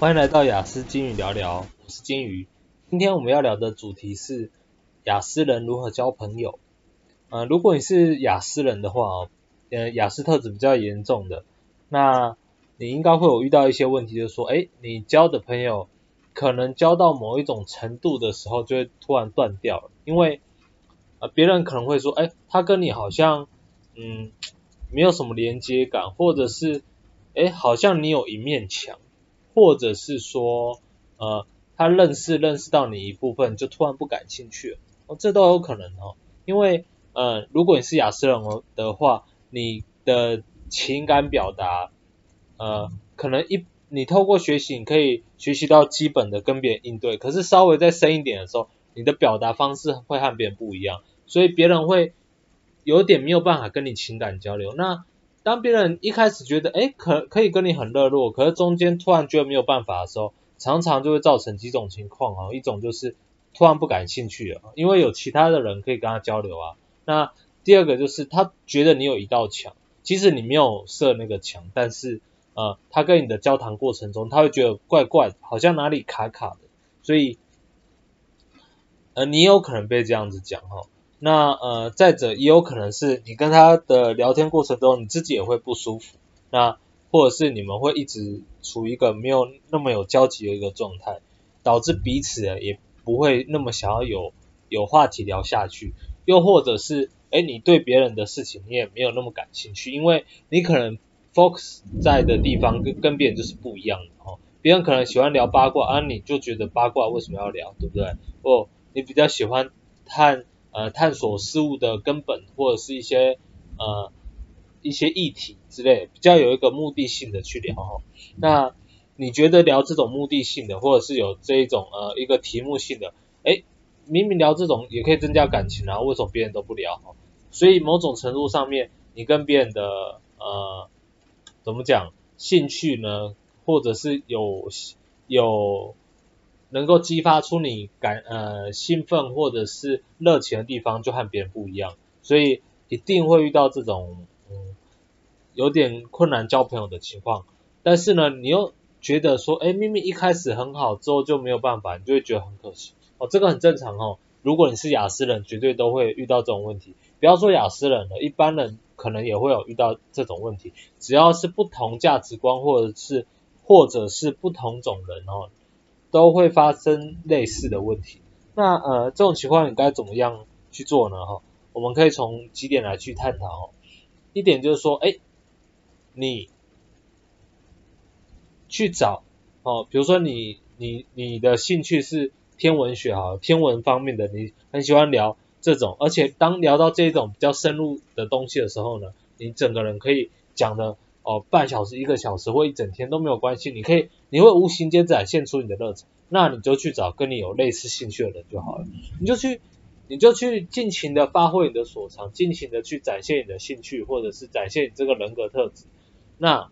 欢迎来到雅思金鱼聊聊，我是金鱼。今天我们要聊的主题是雅斯人如何交朋友。呃，如果你是雅斯人的话，呃，雅斯特质比较严重的，那你应该会有遇到一些问题，就是说，诶，你交的朋友可能交到某一种程度的时候，就会突然断掉了，因为呃，别人可能会说，诶，他跟你好像，嗯，没有什么连接感，或者是，诶，好像你有一面墙。或者是说，呃，他认识认识到你一部分，就突然不感兴趣了，哦，这都有可能哦。因为，呃，如果你是雅思人的话，你的情感表达，呃，可能一你透过学习，你可以学习到基本的跟别人应对，可是稍微再深一点的时候，你的表达方式会和别人不一样，所以别人会有点没有办法跟你情感交流。那当别人一开始觉得，诶，可可以跟你很热络，可是中间突然觉得没有办法的时候，常常就会造成几种情况啊。一种就是突然不感兴趣了，因为有其他的人可以跟他交流啊。那第二个就是他觉得你有一道墙，即使你没有设那个墙，但是呃，他跟你的交谈过程中，他会觉得怪怪的，好像哪里卡卡的，所以呃，你有可能被这样子讲哈。那呃，再者也有可能是你跟他的聊天过程中，你自己也会不舒服，那或者是你们会一直处于一个没有那么有交集的一个状态，导致彼此也不会那么想要有有话题聊下去，又或者是诶你对别人的事情你也没有那么感兴趣，因为你可能 focus 在的地方跟跟别人就是不一样的哦，别人可能喜欢聊八卦啊，你就觉得八卦为什么要聊，对不对？哦你比较喜欢看。呃，探索事物的根本，或者是一些呃一些议题之类，比较有一个目的性的去聊。那你觉得聊这种目的性的，或者是有这一种呃一个题目性的，诶，明明聊这种也可以增加感情啊，为什么别人都不聊？所以某种程度上面，你跟别人的呃怎么讲兴趣呢，或者是有有。能够激发出你感呃兴奋或者是热情的地方，就和别人不一样，所以一定会遇到这种嗯有点困难交朋友的情况。但是呢，你又觉得说，哎，明明一开始很好，之后就没有办法，你就会觉得很可惜。哦，这个很正常哦。如果你是亚斯人，绝对都会遇到这种问题。不要说亚斯人了，一般人可能也会有遇到这种问题。只要是不同价值观，或者是或者是不同种人哦。都会发生类似的问题，那呃这种情况你该怎么样去做呢？哈，我们可以从几点来去探讨。一点就是说，哎，你去找哦，比如说你你你的兴趣是天文学哈，天文方面的，你很喜欢聊这种，而且当聊到这种比较深入的东西的时候呢，你整个人可以讲的。哦，半小时、一个小时或一整天都没有关系，你可以，你会无形间展现出你的热忱，那你就去找跟你有类似兴趣的人就好了，你就去，你就去尽情的发挥你的所长，尽情的去展现你的兴趣，或者是展现你这个人格特质。那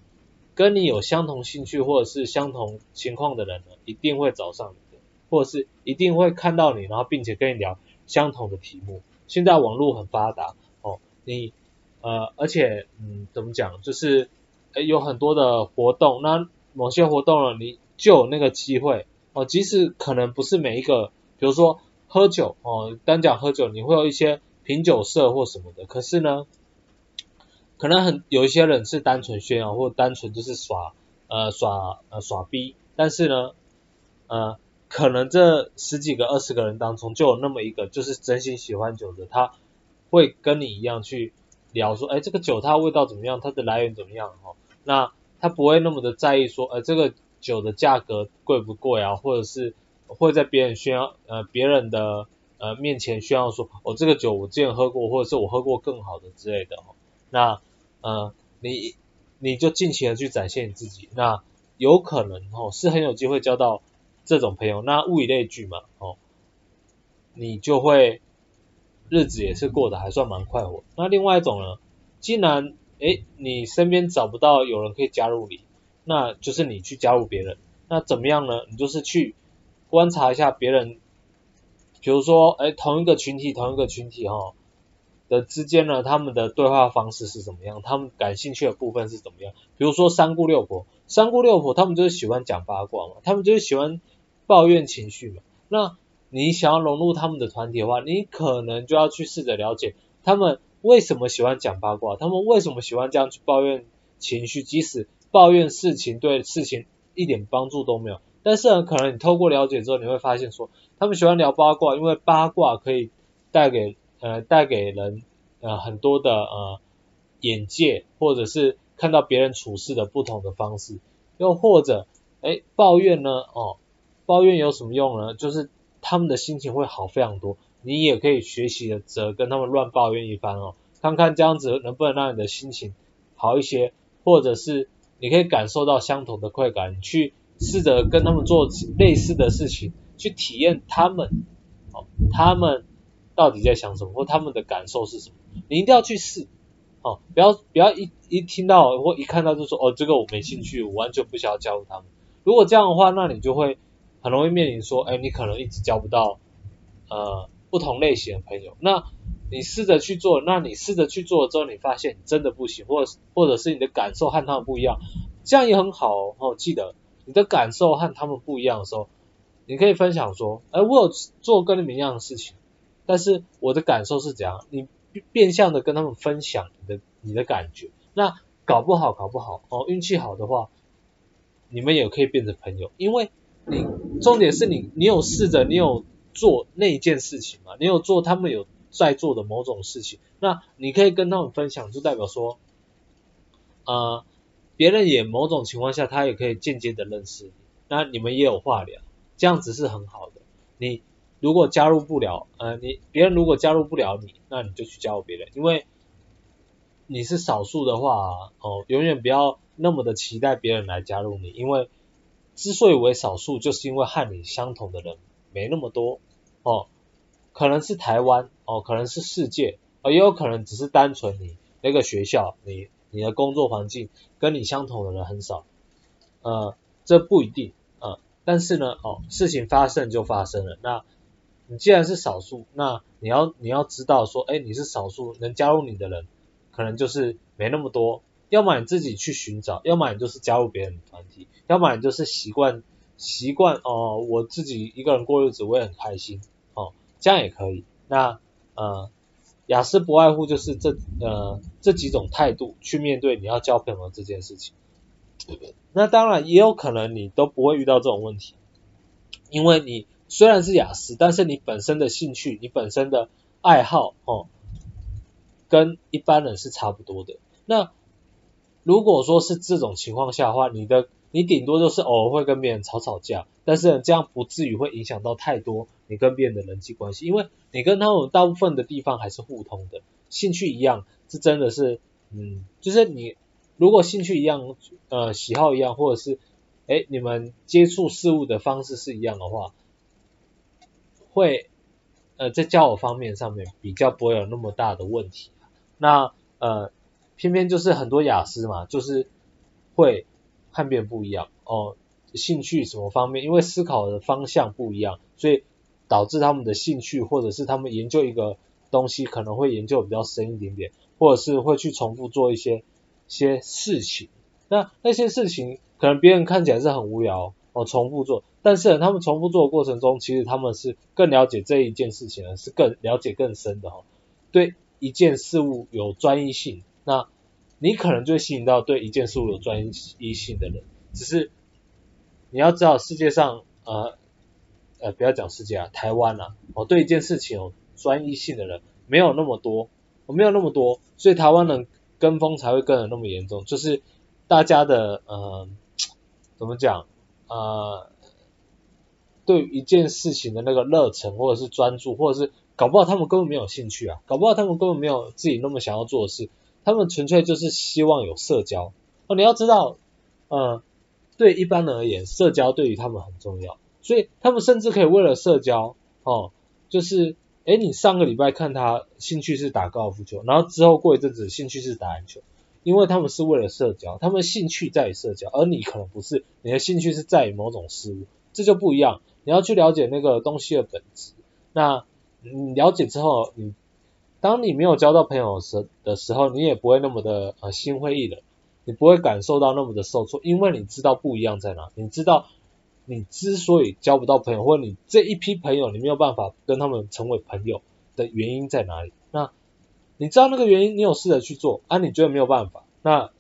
跟你有相同兴趣或者是相同情况的人呢，一定会找上你的，或者是一定会看到你，然后并且跟你聊相同的题目。现在网络很发达，哦，你呃，而且嗯，怎么讲，就是。有很多的活动，那某些活动呢，你就有那个机会哦。即使可能不是每一个，比如说喝酒哦，单讲喝酒，你会有一些品酒社或什么的。可是呢，可能很有一些人是单纯炫耀，或单纯就是耍呃耍呃耍逼。但是呢，呃，可能这十几个、二十个人当中，就有那么一个，就是真心喜欢酒的，他会跟你一样去聊说，哎，这个酒它味道怎么样，它的来源怎么样哦。那他不会那么的在意说，呃，这个酒的价格贵不贵啊，或者是会在别人炫耀，呃，别人的呃面前炫耀说，哦，这个酒我之前喝过，或者是我喝过更好的之类的哦。那呃，你你就尽情的去展现你自己，那有可能哦是很有机会交到这种朋友。那物以类聚嘛，哦，你就会日子也是过得还算蛮快活。那另外一种呢，既然诶，你身边找不到有人可以加入你，那就是你去加入别人。那怎么样呢？你就是去观察一下别人，比如说，诶，同一个群体，同一个群体哈的之间呢，他们的对话方式是怎么样？他们感兴趣的部分是怎么样？比如说三姑六婆，三姑六婆他们就是喜欢讲八卦嘛，他们就是喜欢抱怨情绪嘛。那你想要融入他们的团体的话，你可能就要去试着了解他们为什么喜欢讲八卦，他们为什么喜欢这样去抱怨情绪，即使抱怨事情对事情一点帮助都没有，但是呢可能你透过了解之后，你会发现说，他们喜欢聊八卦，因为八卦可以带给呃带给人呃很多的呃眼界，或者是看到别人处事的不同的方式，又或者哎抱怨呢？哦，抱怨有什么用呢？就是他们的心情会好非常多，你也可以学习着跟他们乱抱怨一番哦，看看这样子能不能让你的心情好一些，或者是你可以感受到相同的快感，你去试着跟他们做类似的事情，去体验他们哦，他们到底在想什么，或他们的感受是什么，你一定要去试哦，不要不要一一听到或一看到就说哦，这个我没兴趣，我完全不想要加入他们。如果这样的话，那你就会很容易面临说，哎，你可能一直交不到呃不同类型的朋友。那你试着去做，那你试着去做之后，你发现你真的不行，或者或者是你的感受和他们不一样，这样也很好哦。哦，记得你的感受和他们不一样的时候，你可以分享说，哎，我有做跟你们一样的事情，但是我的感受是怎样？你变相的跟他们分享你的你的感觉，那搞不好搞不好哦，运气好的话，你们也可以变成朋友，因为你重点是你你有试着，你有做那一件事情嘛？你有做他们有。在做的某种事情，那你可以跟他们分享，就代表说，呃，别人也某种情况下，他也可以间接的认识你，那你们也有话聊，这样子是很好的。你如果加入不了，呃，你别人如果加入不了你，那你就去加入别人，因为你是少数的话，哦，永远不要那么的期待别人来加入你，因为之所以为少数，就是因为和你相同的人没那么多，哦。可能是台湾哦，可能是世界，哦，也有可能只是单纯你那个学校，你你的工作环境跟你相同的人很少，呃，这不一定，呃，但是呢，哦，事情发生就发生了，那你既然是少数，那你要你要知道说，哎，你是少数，能加入你的人可能就是没那么多，要么你自己去寻找，要么你就是加入别人的团体，要么你就是习惯习惯哦，我自己一个人过日子，我也很开心。这样也可以，那呃，雅思不外乎就是这呃这几种态度去面对你要交朋友这件事情。那当然也有可能你都不会遇到这种问题，因为你虽然是雅思，但是你本身的兴趣、你本身的爱好哦，跟一般人是差不多的。那如果说是这种情况下的话，你的你顶多就是偶尔会跟别人吵吵架，但是这样不至于会影响到太多。你跟别人的人际关系，因为你跟他们大部分的地方还是互通的，兴趣一样，是真的是，嗯，就是你如果兴趣一样，呃，喜好一样，或者是，哎，你们接触事物的方式是一样的话，会，呃，在交友方面上面比较不会有那么大的问题。那，呃，偏偏就是很多雅思嘛，就是会和别不一样哦，兴趣什么方面，因为思考的方向不一样，所以。导致他们的兴趣，或者是他们研究一个东西，可能会研究比较深一点点，或者是会去重复做一些些事情。那那些事情可能别人看起来是很无聊哦，重复做，但是他们重复做的过程中，其实他们是更了解这一件事情的，是更了解更深的哈。对一件事物有专一性，那你可能就会吸引到对一件事物有专一性的人。只是你要知道世界上呃。呃，不要讲世界啊，台湾啊，我对一件事情有专一性的人没有那么多，我没有那么多，所以台湾人跟风才会跟的那么严重，就是大家的呃，怎么讲呃，对一件事情的那个热忱或者是专注，或者是搞不好他们根本没有兴趣啊，搞不好他们根本没有自己那么想要做的事，他们纯粹就是希望有社交哦，你要知道，呃，对一般人而言，社交对于他们很重要。所以他们甚至可以为了社交，哦，就是，诶，你上个礼拜看他兴趣是打高尔夫球，然后之后过一阵子兴趣是打篮球，因为他们是为了社交，他们兴趣在于社交，而你可能不是，你的兴趣是在于某种事物，这就不一样。你要去了解那个东西的本质。那你了解之后，你当你没有交到朋友时的时候，你也不会那么的心灰意冷。你不会感受到那么的受挫，因为你知道不一样在哪，你知道你之所以交不到朋友，或者你这一批朋友你没有办法跟他们成为朋友的原因在哪里？那你知道那个原因，你有试着去做啊？你觉得没有办法，那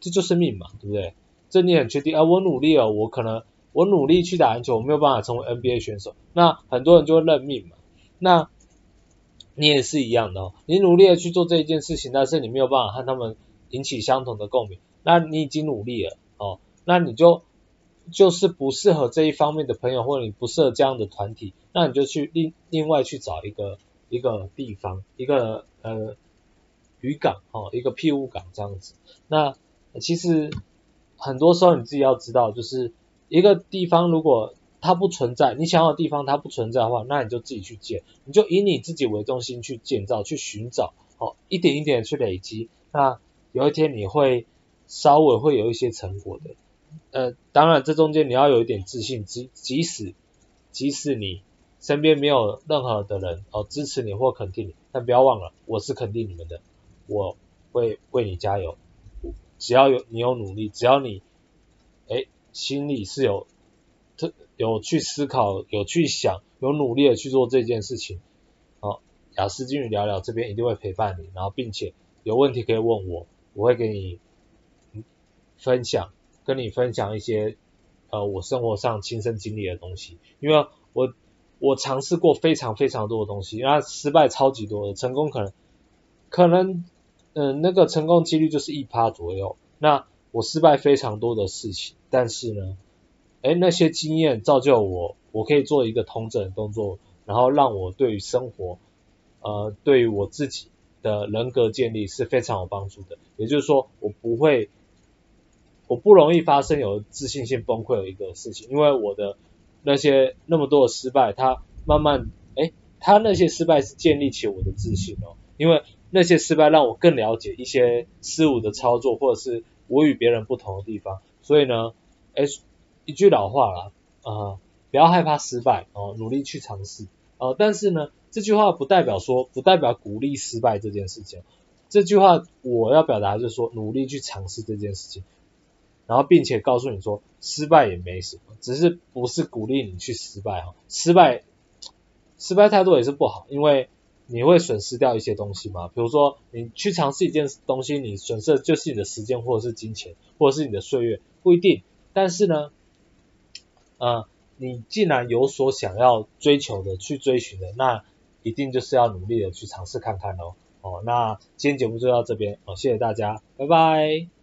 这就是命嘛，对不对？这你很确定啊？我努力了，我可能我努力去打篮球，我没有办法成为 NBA 选手，那很多人就会认命嘛。那你也是一样的哦，你努力的去做这一件事情，但是你没有办法和他们引起相同的共鸣，那你已经努力了哦，那你就就是不适合这一方面的朋友，或者你不适合这样的团体，那你就去另另外去找一个一个地方，一个呃渔港哦，一个庇护港这样子。那其实很多时候你自己要知道，就是一个地方如果它不存在，你想要的地方它不存在的话，那你就自己去建，你就以你自己为中心去建造、去寻找，哦，一点一点去累积，那有一天你会稍微会有一些成果的。呃，当然这中间你要有一点自信，即即使即使你身边没有任何的人哦支持你或肯定你，但不要忘了，我是肯定你们的，我会为你加油，只要有你有努力，只要你哎心里是有特。有去思考，有去想，有努力的去做这件事情。好，亚斯金鱼聊聊这边一定会陪伴你，然后并且有问题可以问我，我会给你分享，跟你分享一些呃我生活上亲身经历的东西。因为我我尝试过非常非常多的东西，那失败超级多的，成功可能可能嗯、那个成功几率就是一趴左右。那我失败非常多的事情，但是呢。哎，那些经验造就我，我可以做一个通整的动作，然后让我对于生活，呃，对于我自己的人格建立是非常有帮助的。也就是说，我不会，我不容易发生有自信心崩溃的一个事情，因为我的那些那么多的失败，它慢慢，哎，它那些失败是建立起我的自信哦，因为那些失败让我更了解一些事物的操作，或者是我与别人不同的地方，所以呢，哎。一句老话啦，啊、呃，不要害怕失败哦、努力去尝试哦、呃。但是呢，这句话不代表说，不代表鼓励失败这件事情。这句话我要表达就是说，努力去尝试这件事情，然后并且告诉你说，失败也没什么，只是不是鼓励你去失败哈。失败，失败太多也是不好，因为你会损失掉一些东西嘛。比如说，你去尝试一件东西，你损失的就是你的时间，或者是金钱，或者是你的岁月，不一定。但是呢。呃，你既然有所想要追求的，去追寻的，那一定就是要努力的去尝试看看喽。哦，那今天节目就到这边，哦，谢谢大家，拜拜。